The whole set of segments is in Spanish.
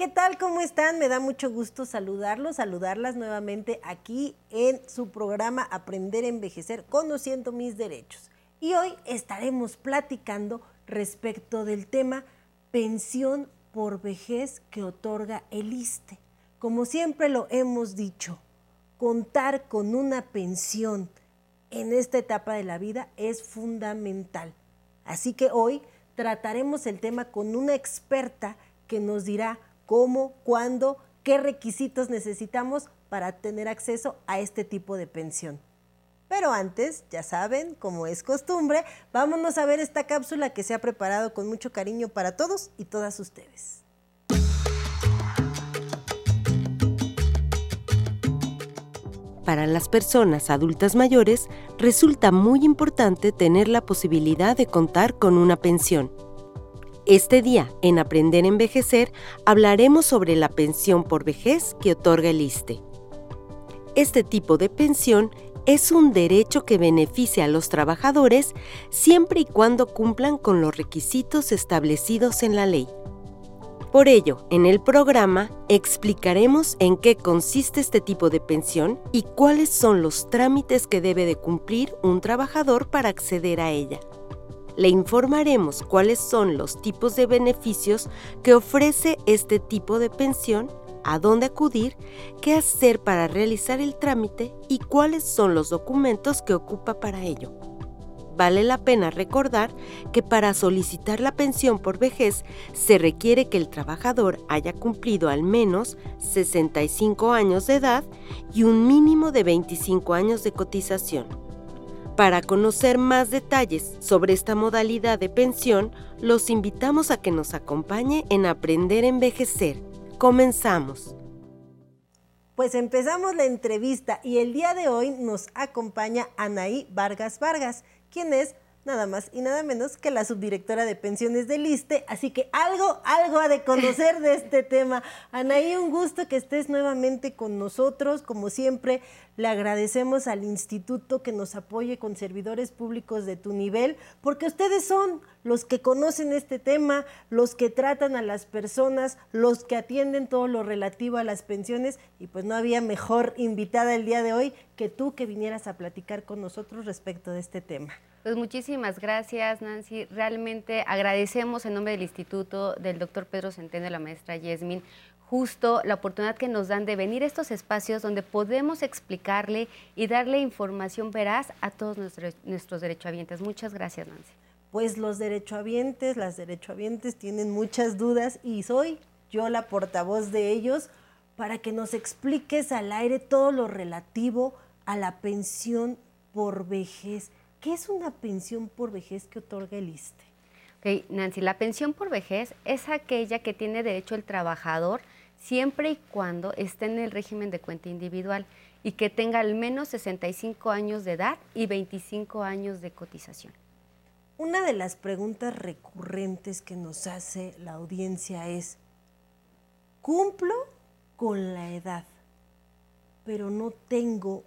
¿qué tal? ¿Cómo están? Me da mucho gusto saludarlos, saludarlas nuevamente aquí en su programa Aprender a Envejecer, conociendo mis derechos. Y hoy estaremos platicando respecto del tema pensión por vejez que otorga el ISTE. Como siempre lo hemos dicho, contar con una pensión en esta etapa de la vida es fundamental. Así que hoy trataremos el tema con una experta que nos dirá cómo, cuándo, qué requisitos necesitamos para tener acceso a este tipo de pensión. Pero antes, ya saben, como es costumbre, vámonos a ver esta cápsula que se ha preparado con mucho cariño para todos y todas ustedes. Para las personas adultas mayores resulta muy importante tener la posibilidad de contar con una pensión este día, en Aprender a Envejecer, hablaremos sobre la pensión por vejez que otorga el ISTE. Este tipo de pensión es un derecho que beneficia a los trabajadores siempre y cuando cumplan con los requisitos establecidos en la ley. Por ello, en el programa explicaremos en qué consiste este tipo de pensión y cuáles son los trámites que debe de cumplir un trabajador para acceder a ella le informaremos cuáles son los tipos de beneficios que ofrece este tipo de pensión, a dónde acudir, qué hacer para realizar el trámite y cuáles son los documentos que ocupa para ello. Vale la pena recordar que para solicitar la pensión por vejez se requiere que el trabajador haya cumplido al menos 65 años de edad y un mínimo de 25 años de cotización. Para conocer más detalles sobre esta modalidad de pensión, los invitamos a que nos acompañe en Aprender a Envejecer. Comenzamos. Pues empezamos la entrevista y el día de hoy nos acompaña Anaí Vargas Vargas, quien es nada más y nada menos que la subdirectora de pensiones del ISTE, así que algo, algo ha de conocer de este tema. Anaí, un gusto que estés nuevamente con nosotros, como siempre, le agradecemos al instituto que nos apoye con servidores públicos de tu nivel, porque ustedes son los que conocen este tema, los que tratan a las personas, los que atienden todo lo relativo a las pensiones, y pues no había mejor invitada el día de hoy que tú que vinieras a platicar con nosotros respecto de este tema. Pues muchísimas gracias, Nancy. Realmente agradecemos en nombre del Instituto del doctor Pedro Centeno y la maestra Yesmin justo la oportunidad que nos dan de venir a estos espacios donde podemos explicarle y darle información veraz a todos nuestros, nuestros derechohabientes. Muchas gracias, Nancy. Pues los derechohabientes, las derechohabientes tienen muchas dudas y soy yo la portavoz de ellos para que nos expliques al aire todo lo relativo a la pensión por vejez. ¿Qué es una pensión por vejez que otorga el ISTE? Ok, Nancy, la pensión por vejez es aquella que tiene derecho el trabajador siempre y cuando esté en el régimen de cuenta individual y que tenga al menos 65 años de edad y 25 años de cotización. Una de las preguntas recurrentes que nos hace la audiencia es, cumplo con la edad, pero no tengo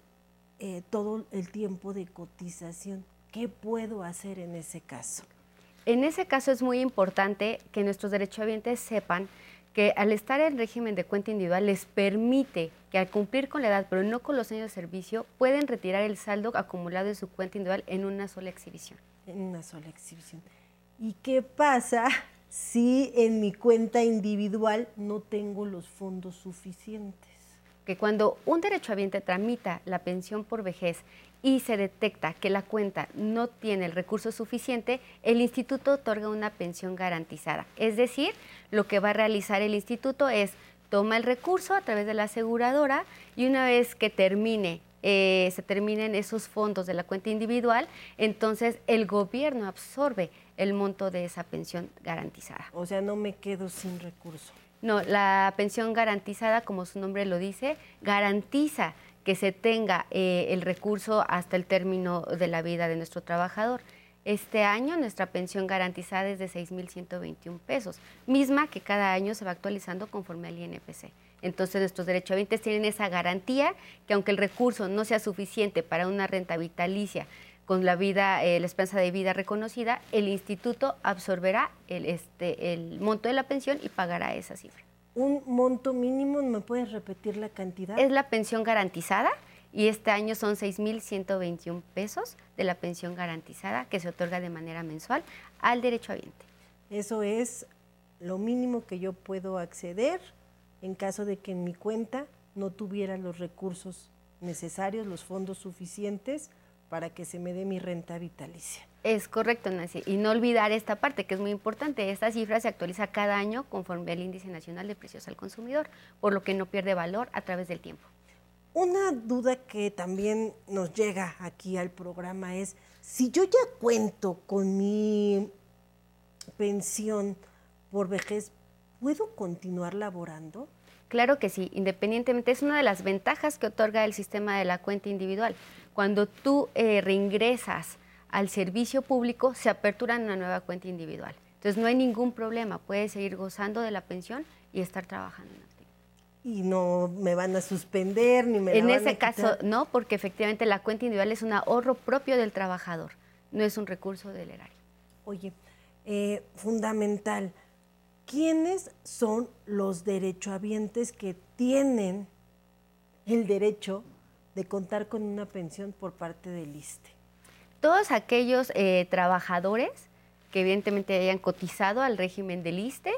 eh, todo el tiempo de cotización. ¿Qué puedo hacer en ese caso? En ese caso es muy importante que nuestros derechohabientes sepan que al estar en régimen de cuenta individual les permite que al cumplir con la edad, pero no con los años de servicio, pueden retirar el saldo acumulado de su cuenta individual en una sola exhibición. En una sola exhibición. ¿Y qué pasa si en mi cuenta individual no tengo los fondos suficientes? Que cuando un derechohabiente tramita la pensión por vejez y se detecta que la cuenta no tiene el recurso suficiente, el instituto otorga una pensión garantizada. Es decir, lo que va a realizar el instituto es toma el recurso a través de la aseguradora y una vez que termine eh, se terminen esos fondos de la cuenta individual, entonces el gobierno absorbe el monto de esa pensión garantizada. O sea, no me quedo sin recurso. No, la pensión garantizada, como su nombre lo dice, garantiza que se tenga eh, el recurso hasta el término de la vida de nuestro trabajador. Este año nuestra pensión garantizada es de 6.121 pesos, misma que cada año se va actualizando conforme al INPC. Entonces nuestros derechohabientes tienen esa garantía que aunque el recurso no sea suficiente para una renta vitalicia con la vida, eh, la esperanza de vida reconocida, el instituto absorberá el, este, el monto de la pensión y pagará esa cifra. un monto mínimo, ¿me puedes repetir la cantidad? Es la pensión garantizada y este año son 6.121 pesos de la pensión garantizada que se otorga de manera mensual al derechohabiente. Eso es lo mínimo que yo puedo acceder en caso de que en mi cuenta no tuviera los recursos necesarios, los fondos suficientes para que se me dé mi renta vitalicia. Es correcto, Nancy. Y no olvidar esta parte, que es muy importante. Esta cifra se actualiza cada año conforme al Índice Nacional de Precios al Consumidor, por lo que no pierde valor a través del tiempo. Una duda que también nos llega aquí al programa es, si yo ya cuento con mi pensión por vejez, ¿puedo continuar laborando? Claro que sí, independientemente, es una de las ventajas que otorga el sistema de la cuenta individual. Cuando tú eh, reingresas al servicio público, se apertura una nueva cuenta individual. Entonces no hay ningún problema, puedes seguir gozando de la pensión y estar trabajando y no me van a suspender ni me En la ese van a caso, no, porque efectivamente la cuenta individual es un ahorro propio del trabajador, no es un recurso del erario. Oye, eh, fundamental, ¿quiénes son los derechohabientes que tienen el derecho de contar con una pensión por parte del ISTE? Todos aquellos eh, trabajadores que evidentemente hayan cotizado al régimen del ISTE,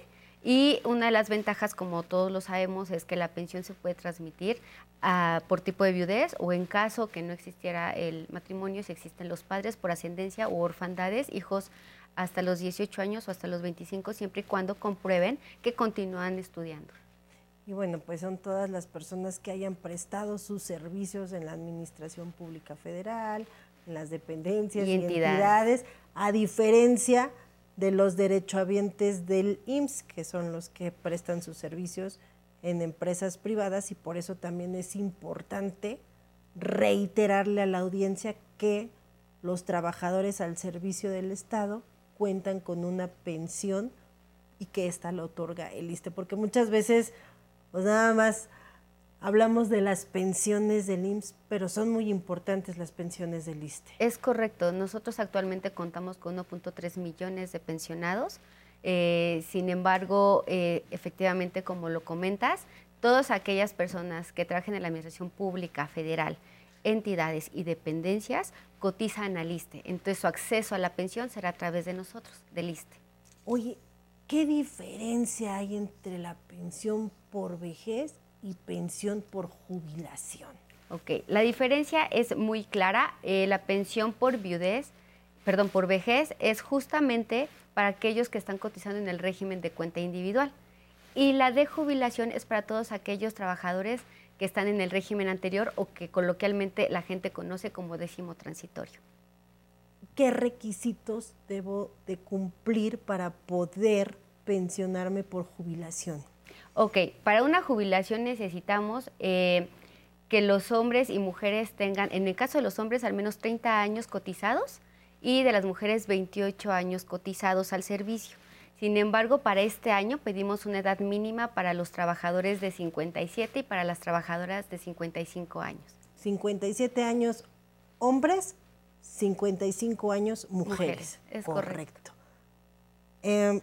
y una de las ventajas, como todos lo sabemos, es que la pensión se puede transmitir ah, por tipo de viudez o en caso que no existiera el matrimonio, si existen los padres por ascendencia o orfandades, hijos hasta los 18 años o hasta los 25, siempre y cuando comprueben que continúan estudiando. Y bueno, pues son todas las personas que hayan prestado sus servicios en la Administración Pública Federal, en las dependencias y, entidades, a diferencia de los derechohabientes del IMSS, que son los que prestan sus servicios en empresas privadas y por eso también es importante reiterarle a la audiencia que los trabajadores al servicio del Estado cuentan con una pensión y que ésta lo otorga el ISTE, porque muchas veces pues nada más hablamos de las pensiones del IMSS, pero son muy importantes las pensiones del ISTE. Es correcto. Nosotros actualmente contamos con 1.3 millones de pensionados. Eh, sin embargo, eh, efectivamente, como lo comentas, todas aquellas personas que trabajen en la Administración Pública Federal, entidades y dependencias cotizan al ISTE. Entonces, su acceso a la pensión será a través de nosotros, del ISTE. Oye, ¿qué diferencia hay entre la pensión por vejez y pensión por jubilación. Ok, la diferencia es muy clara. Eh, la pensión por viudez, perdón, por vejez es justamente para aquellos que están cotizando en el régimen de cuenta individual. Y la de jubilación es para todos aquellos trabajadores que están en el régimen anterior o que coloquialmente la gente conoce como décimo transitorio. ¿Qué requisitos debo de cumplir para poder pensionarme por jubilación? Ok, para una jubilación necesitamos eh, que los hombres y mujeres tengan, en el caso de los hombres, al menos 30 años cotizados y de las mujeres 28 años cotizados al servicio. Sin embargo, para este año pedimos una edad mínima para los trabajadores de 57 y para las trabajadoras de 55 años. 57 años hombres, 55 años mujeres. mujeres es correcto. Em,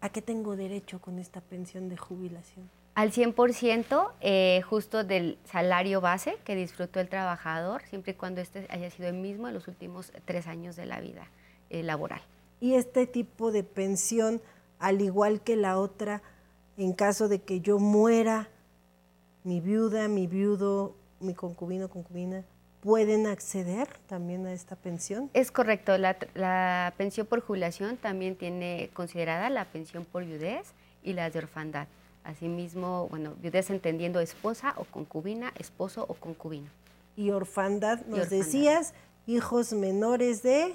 ¿A qué tengo derecho con esta pensión de jubilación? Al 100% eh, justo del salario base que disfrutó el trabajador, siempre y cuando este haya sido el mismo en los últimos tres años de la vida eh, laboral. Y este tipo de pensión, al igual que la otra, en caso de que yo muera, mi viuda, mi viudo, mi concubino, concubina, pueden acceder también a esta pensión? Es correcto, la, pensión por jubilación también tiene considerada la pensión por viudez y la de orfandad. Asimismo, bueno, viudez entendiendo esposa o concubina, esposo o concubino. Y orfandad, nos decías, hijos menores de...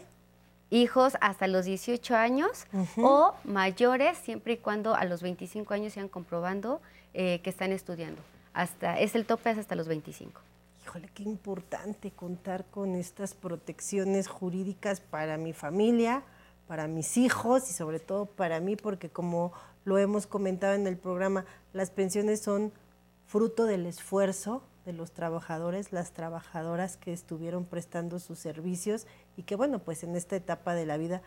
Hijos hasta los 18 años o mayores, siempre y cuando a los 25 años sean comprobando eh, que están estudiando. Hasta, es el tope hasta los 25 híjole, qué importante contar con estas protecciones jurídicas para mi familia, para mis hijos y sobre todo para mí, porque como lo hemos comentado en el programa, las pensiones son fruto del esfuerzo de los trabajadores, las trabajadoras que estuvieron prestando sus servicios y que bueno, pues en esta etapa de la vida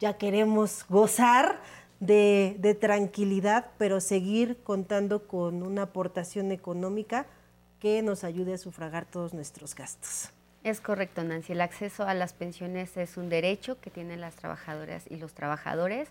ya queremos gozar de, tranquilidad, pero seguir contando con una aportación económica que nos ayude a sufragar todos nuestros gastos. Es correcto, Nancy. El acceso a las pensiones es un derecho que tienen las trabajadoras y los trabajadores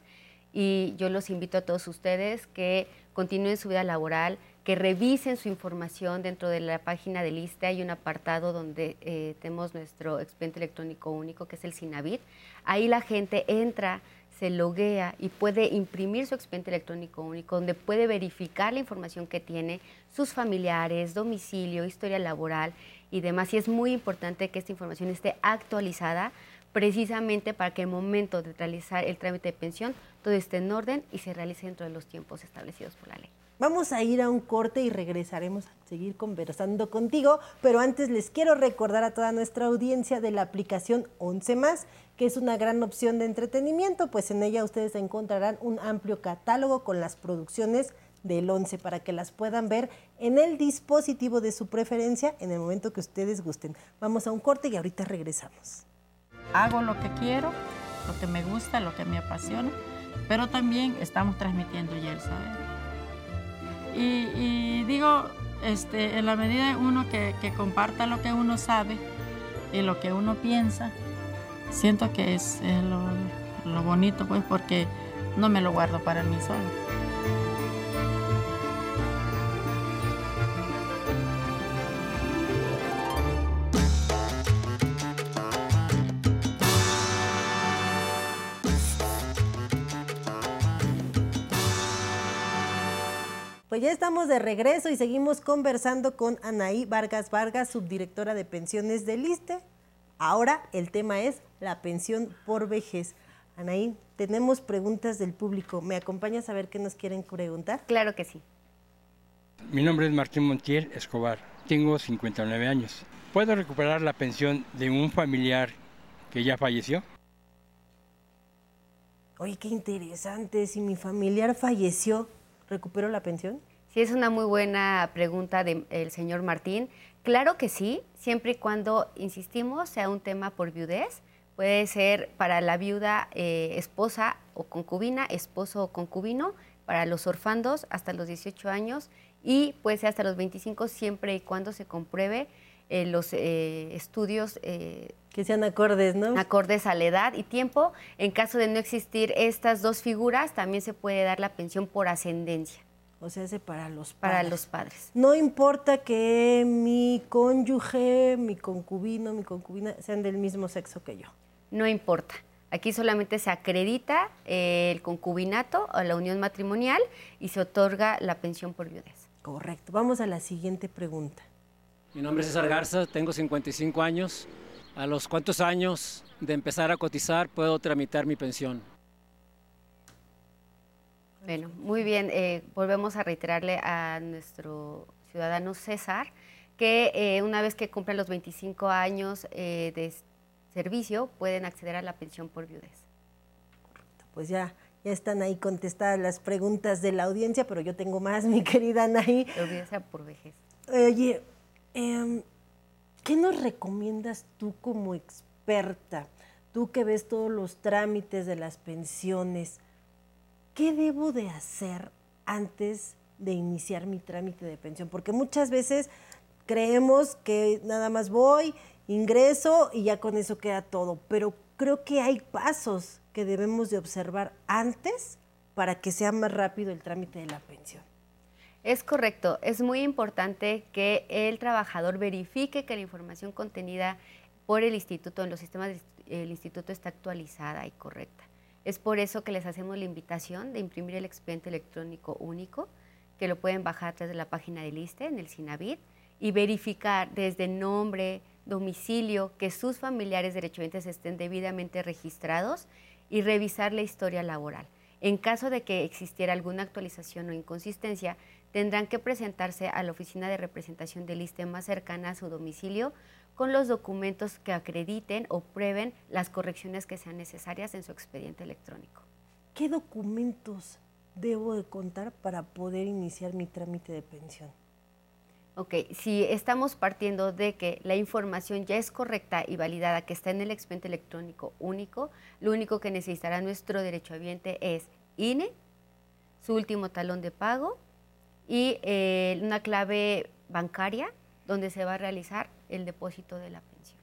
y yo los invito a todos ustedes que continúen su vida laboral, que revisen su información dentro de la página del ISTE. Hay un apartado donde eh, tenemos nuestro expediente electrónico único, que es el SINAVIT. Ahí la gente entra, se loguea y puede imprimir su expediente electrónico único, donde puede verificar la información que tiene, sus familiares, domicilio, historia laboral y demás. Y es muy importante que esta información esté actualizada precisamente para que el momento de realizar el trámite de pensión todo esté en orden y se realice dentro de los tiempos establecidos por la ley. Vamos a ir a un corte y regresaremos a seguir conversando contigo, pero antes les quiero recordar a toda nuestra audiencia de la aplicación 11 más, que es una gran opción de entretenimiento, pues en ella ustedes encontrarán un amplio catálogo con las producciones del 11 para que las puedan ver en el dispositivo de su preferencia en el momento que ustedes gusten. Vamos a un corte y ahorita regresamos hago lo que quiero, lo que me gusta, lo que me apasiona, pero también estamos transmitiendo ya el saber. Y, digo, este, en la medida uno que, comparta lo que uno sabe y lo que uno piensa, siento que es, lo, lo bonito, pues, porque no me lo guardo para mí solo. Ya estamos de regreso y seguimos conversando con Anaí Vargas Vargas, subdirectora de pensiones del ISTE. Ahora el tema es la pensión por vejez. Anaí, tenemos preguntas del público. ¿Me acompañas a ver qué nos quieren preguntar? Claro que sí. Mi nombre es Martín Montiel Escobar. Tengo 59 años. ¿Puedo recuperar la pensión de un familiar que ya falleció? Oye, qué interesante. Si mi familiar falleció, ¿Recupero la pensión? Sí, es una muy buena pregunta del señor Martín. Claro que sí, siempre y cuando, insistimos, sea un tema por viudez. Puede ser para la viuda eh, esposa o concubina, esposo o concubino, para los orfandos hasta los 18 años y puede ser hasta los 25 siempre y cuando se compruebe eh, los eh, estudios que sean acordes, ¿no? Acordes a la edad y tiempo. En caso de no existir estas dos figuras, también se puede dar la pensión por ascendencia. O sea, es para los padres. Para los padres. No importa que mi cónyuge, mi concubino, mi concubina sean del mismo sexo que yo. No importa. Aquí solamente se acredita el concubinato o la unión matrimonial y se otorga la pensión por viudez. Correcto. Vamos a la siguiente pregunta. Mi nombre es César Garza, tengo 55 años. ¿A los cuántos años de empezar a cotizar puedo tramitar mi pensión? Bueno, muy bien. Eh, volvemos a reiterarle a nuestro ciudadano César que eh, una vez que cumplen los 25 años eh, de servicio pueden acceder a la pensión por viudez. Pues ya, ya están ahí contestadas las preguntas de la audiencia, pero yo tengo más, mi querida Anaí. Olvídese por vejez. Oye, eh, ¿Qué nos recomiendas tú como experta? Tú que ves todos los trámites de las pensiones, ¿qué debo de hacer antes de iniciar mi trámite de pensión? Porque muchas veces creemos que nada más voy, ingreso y ya con eso queda todo, pero creo que hay pasos que debemos de observar antes para que sea más rápido el trámite de la pensión. Es correcto, es muy importante que el trabajador verifique que la información contenida por el instituto, en los sistemas del instituto está actualizada y correcta. Es por eso que les hacemos la invitación de imprimir el expediente electrónico único, que lo pueden bajar a través de la página del ISTE, en el SINAVID, y verificar desde nombre, domicilio, que sus familiares derechohabientes estén debidamente registrados y revisar la historia laboral. En caso de que existiera alguna actualización o inconsistencia, tendrán que presentarse a la oficina de representación del ISTE más cercana a su domicilio con los documentos que acrediten o prueben las correcciones que sean necesarias en su expediente electrónico. ¿Qué documentos debo de contar para poder iniciar mi trámite de pensión? Ok, si estamos partiendo de que la información ya es correcta y validada, que está en el expediente electrónico único, lo único que necesitará nuestro derechohabiente es INE, su último talón de pago y eh, una clave bancaria donde se va a realizar el depósito de la pensión.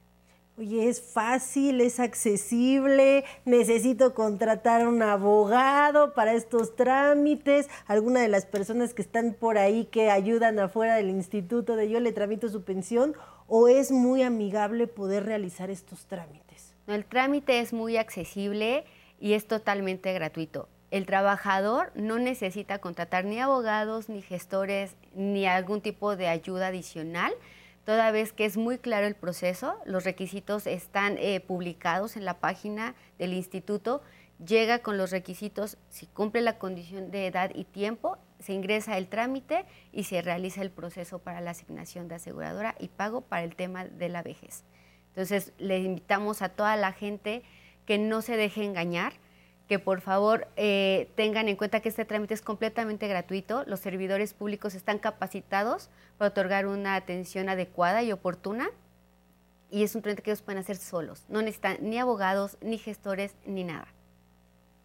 Oye, es fácil, es accesible, necesito contratar a un abogado para estos trámites, alguna de las personas que están por ahí que ayudan afuera del instituto de yo le tramito su pensión, o es muy amigable poder realizar estos trámites. el trámite es muy accesible y es totalmente gratuito. El trabajador no necesita contratar ni abogados, ni gestores, ni algún tipo de ayuda adicional toda vez que es muy claro el proceso, los requisitos están eh, publicados en la página del instituto, llega con los requisitos, si cumple la condición de edad y tiempo, se ingresa el trámite y se realiza el proceso para la asignación de aseguradora y pago para el tema de la vejez. Entonces, le invitamos a toda la gente que no se deje engañar, que por favor eh, tengan en cuenta que este trámite es completamente gratuito. Los servidores públicos están capacitados para otorgar una atención adecuada y oportuna. Y es un trámite que ellos pueden hacer solos. No necesitan ni abogados, ni gestores, ni nada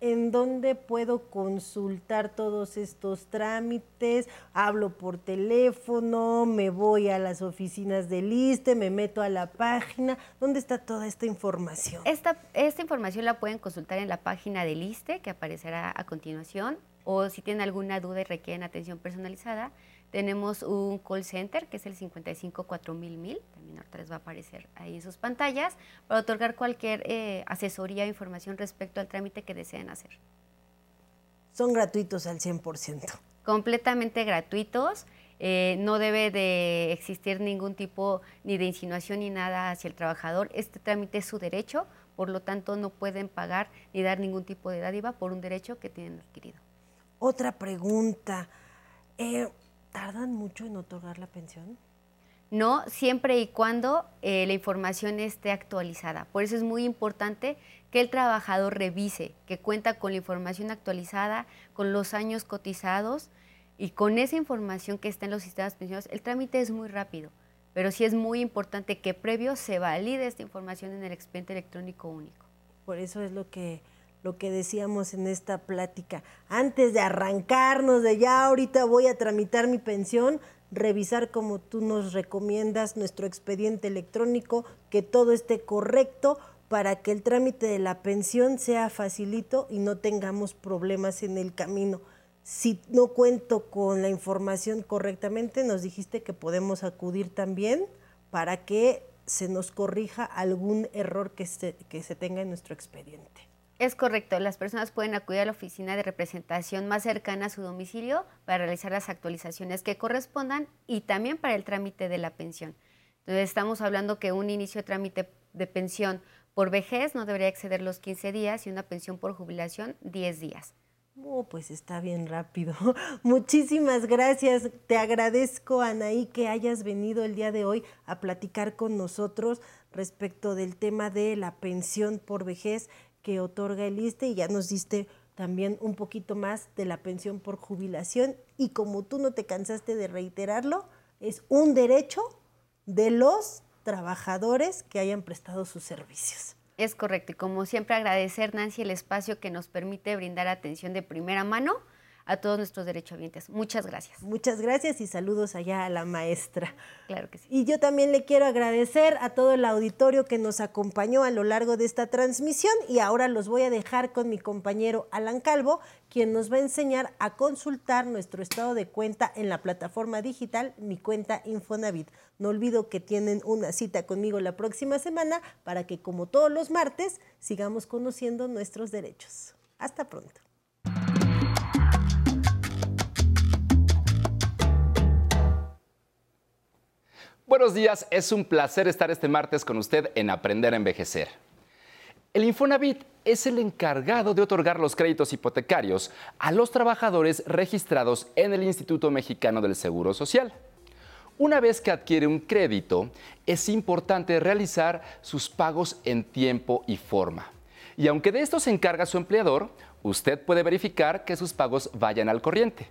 en dónde puedo consultar todos estos trámites, hablo por teléfono, me voy a las oficinas del ISTE, me meto a la página, ¿dónde está toda esta información? Esta, esta información la pueden consultar en la página del ISTE que aparecerá a continuación o si tienen alguna duda y requieren atención personalizada, tenemos un call center que es el 55 mil, también ahorita les va a aparecer ahí en sus pantallas, para otorgar cualquier eh, asesoría o información respecto al trámite que deseen hacer. Son gratuitos al 100%. Completamente gratuitos. Eh, no debe de existir ningún tipo ni de insinuación ni nada hacia el trabajador. Este trámite es su derecho, por lo tanto no pueden pagar ni dar ningún tipo de dádiva por un derecho que tienen adquirido. Otra pregunta. Eh, ¿Tardan mucho en otorgar la pensión? No, siempre y cuando eh, la información esté actualizada. Por eso es muy importante que el trabajador revise, que cuenta con la información actualizada, con los años cotizados y con esa información que está en los sistemas pensiones. El trámite es muy rápido, pero sí es muy importante que previo se valide esta información en el expediente electrónico único. Por eso es lo que lo que decíamos en esta plática. Antes de arrancarnos de ya ahorita voy a tramitar mi pensión, revisar como tú nos recomiendas nuestro expediente electrónico, que todo esté correcto para que el trámite de la pensión sea facilito y no tengamos problemas en el camino. Si no cuento con la información correctamente, nos dijiste que podemos acudir también para que se nos corrija algún error que se, que se tenga en nuestro expediente. Es correcto, las personas pueden acudir a la oficina de representación más cercana a su domicilio para realizar las actualizaciones que correspondan y también para el trámite de la pensión. Entonces estamos hablando que un inicio de trámite de pensión por vejez no debería exceder los 15 días y una pensión por jubilación 10 días. Oh, pues está bien rápido. Muchísimas gracias. Te agradezco, Anaí, que hayas venido el día de hoy a platicar con nosotros respecto del tema de la pensión por vejez que otorga el ISTE y ya nos diste también un poquito más de la pensión por jubilación. Y como tú no te cansaste de reiterarlo, es un derecho de los trabajadores que hayan prestado sus servicios. Es correcto. Y como siempre agradecer Nancy el espacio que nos permite brindar atención de primera mano a todos nuestros derechohabientes. Muchas gracias. Muchas gracias y saludos allá a la maestra. Claro que sí. Y yo también le quiero agradecer a todo el auditorio que nos acompañó a lo largo de esta transmisión y ahora los voy a dejar con mi compañero Alan Calvo, quien nos va a enseñar a consultar nuestro estado de cuenta en la plataforma digital Mi Cuenta Infonavit. No olvido que tienen una cita conmigo la próxima semana para que como todos los martes sigamos conociendo nuestros derechos. Hasta pronto. Buenos días, es un placer estar este martes con usted en Aprender a Envejecer. El Infonavit es el encargado de otorgar los créditos hipotecarios a los trabajadores registrados en el Instituto Mexicano del Seguro Social. Una vez que adquiere un crédito, es importante realizar sus pagos en tiempo y forma. Y aunque de esto se encarga su empleador, usted puede verificar que sus pagos vayan al corriente.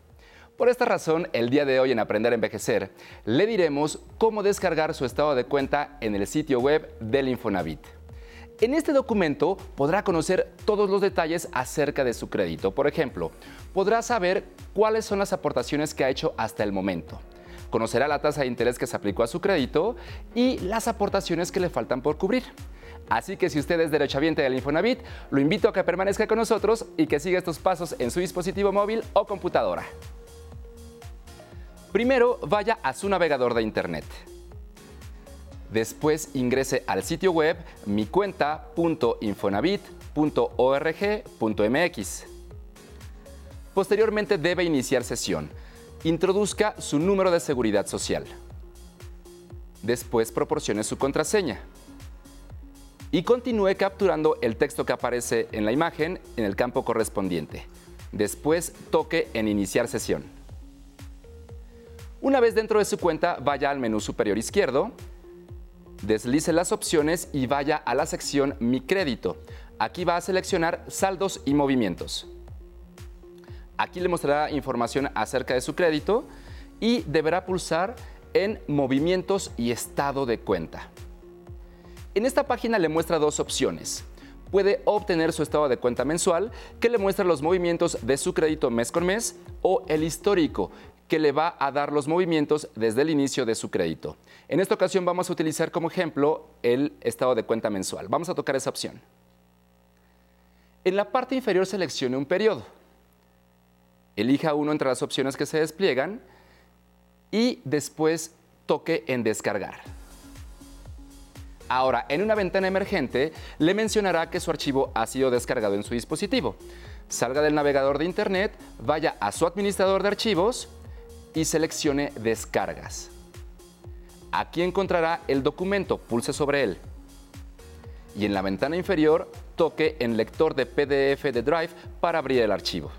Por esta razón, el día de hoy en Aprender a Envejecer, le diremos cómo descargar su estado de cuenta en el sitio web del Infonavit. En este documento podrá conocer todos los detalles acerca de su crédito. Por ejemplo, podrá saber cuáles son las aportaciones que ha hecho hasta el momento. Conocerá la tasa de interés que se aplicó a su crédito y las aportaciones que le faltan por cubrir. Así que si usted es derechohabiente del Infonavit, lo invito a que permanezca con nosotros y que siga estos pasos en su dispositivo móvil o computadora. Primero, vaya a su navegador de Internet. Después ingrese al sitio web micuenta.infonavit.org.mx. Posteriormente debe iniciar sesión. Introduzca su número de seguridad social. Después proporcione su contraseña. Y continúe capturando el texto que aparece en la imagen en el campo correspondiente. Después toque en Iniciar sesión. Una vez dentro de su cuenta, vaya al menú superior izquierdo, deslice las opciones y vaya a la sección Mi crédito. Aquí va a seleccionar saldos y movimientos. Aquí le mostrará información acerca de su crédito y deberá pulsar en Movimientos y Estado de cuenta. En esta página le muestra dos opciones. Puede obtener su estado de cuenta mensual, que le muestra los movimientos de su crédito mes con mes, o el histórico, que le va a dar los movimientos desde el inicio de su crédito. En esta ocasión vamos a utilizar como ejemplo el estado de cuenta mensual. Vamos a tocar esa opción. En la parte inferior seleccione un periodo. Elija uno entre las opciones que se despliegan y después toque en descargar. Ahora, en una ventana emergente, le mencionará que su archivo ha sido descargado en su dispositivo. Salga del navegador de Internet, vaya a su administrador de archivos y seleccione Descargas. Aquí encontrará el documento, pulse sobre él. Y en la ventana inferior, toque en Lector de PDF de Drive para abrir el archivo.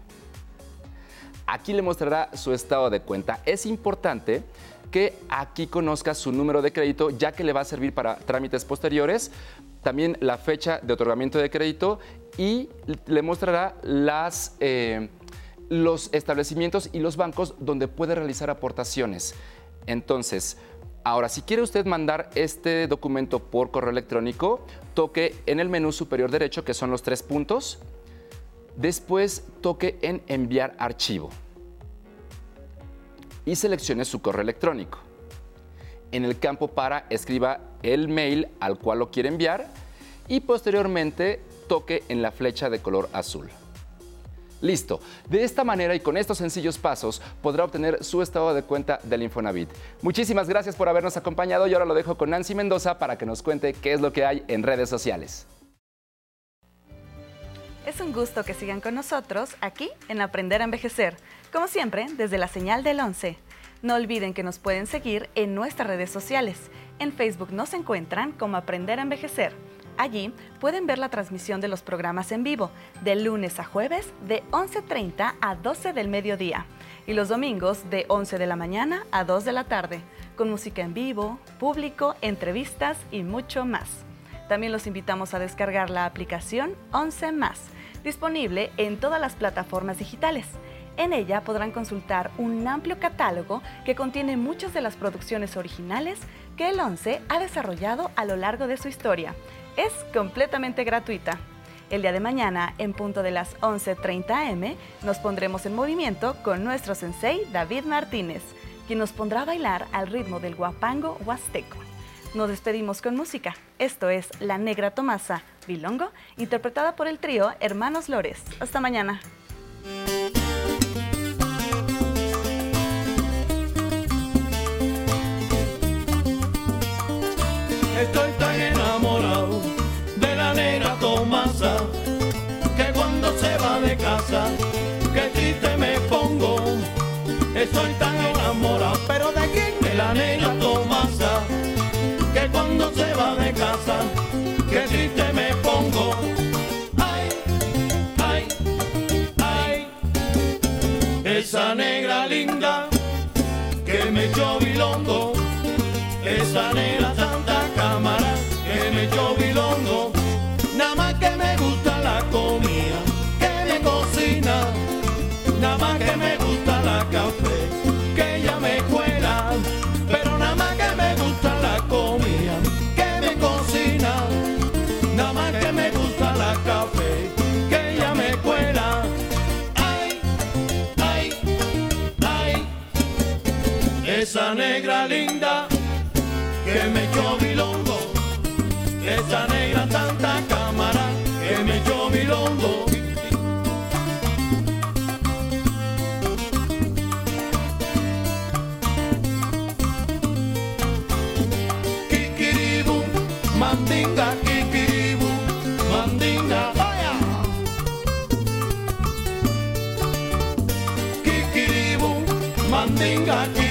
Aquí le mostrará su estado de cuenta. Es importante que aquí conozca su número de crédito, ya que le va a servir para trámites posteriores, también la fecha de otorgamiento de crédito y le mostrará las, eh, los establecimientos y los bancos donde puede realizar aportaciones. Entonces, ahora, si quiere usted mandar este documento por correo electrónico, toque en el menú superior derecho, que son los tres puntos. Después toque en enviar archivo y seleccione su correo electrónico. En el campo para escriba el mail al cual lo quiere enviar y posteriormente toque en la flecha de color azul. Listo. De esta manera y con estos sencillos pasos podrá obtener su estado de cuenta del Infonavit. Muchísimas gracias por habernos acompañado y ahora lo dejo con Nancy Mendoza para que nos cuente qué es lo que hay en redes sociales. Es un gusto que sigan con nosotros aquí en Aprender a Envejecer, como siempre desde la señal del 11. No olviden que nos pueden seguir en nuestras redes sociales. En Facebook nos encuentran como Aprender a Envejecer. Allí pueden ver la transmisión de los programas en vivo, de lunes a jueves de 11.30 a 12 del mediodía y los domingos de 11 de la mañana a 2 de la tarde, con música en vivo, público, entrevistas y mucho más. También los invitamos a descargar la aplicación 11 más, disponible en todas las plataformas digitales. En ella podrán consultar un amplio catálogo que contiene muchas de las producciones originales que el 11 ha desarrollado a lo largo de su historia es completamente gratuita. El día de mañana, en punto de las 11.30 am, nos pondremos en movimiento con nuestro sensei David Martínez, quien nos pondrá a bailar al ritmo del guapango huasteco. Nos despedimos con música. Esto es La Negra Tomasa, Bilongo, interpretada por el trío Hermanos Lores. Hasta mañana. Esa negra linda que me echó bilongo, esa negra Esa negra linda que me echó bilongo, esa negra tanta cámara que me echó bilongo. Kikiribu, mandinga, kikiribu, mandinga. mandinga, kikiribu, mandinga.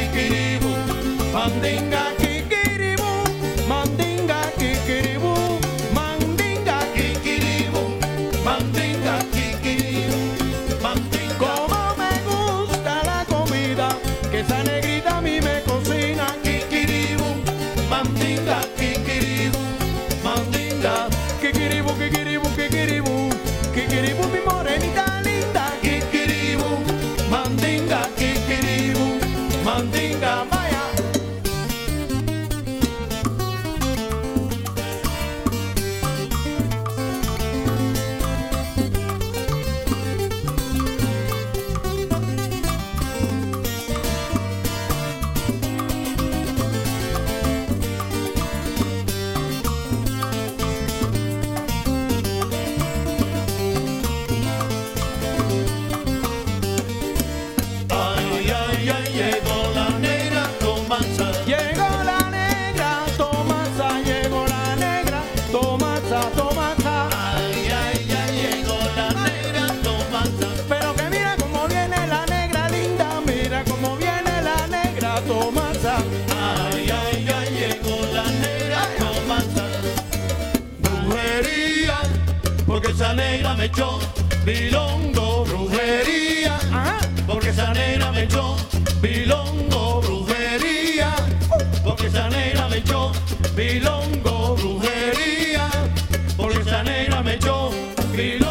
me echó bilongo, brujería. Porque esa nena me echó bilongo, brujería. Porque esa nena me echó bilongo, brujería. Porque esa nena me echó bilongo.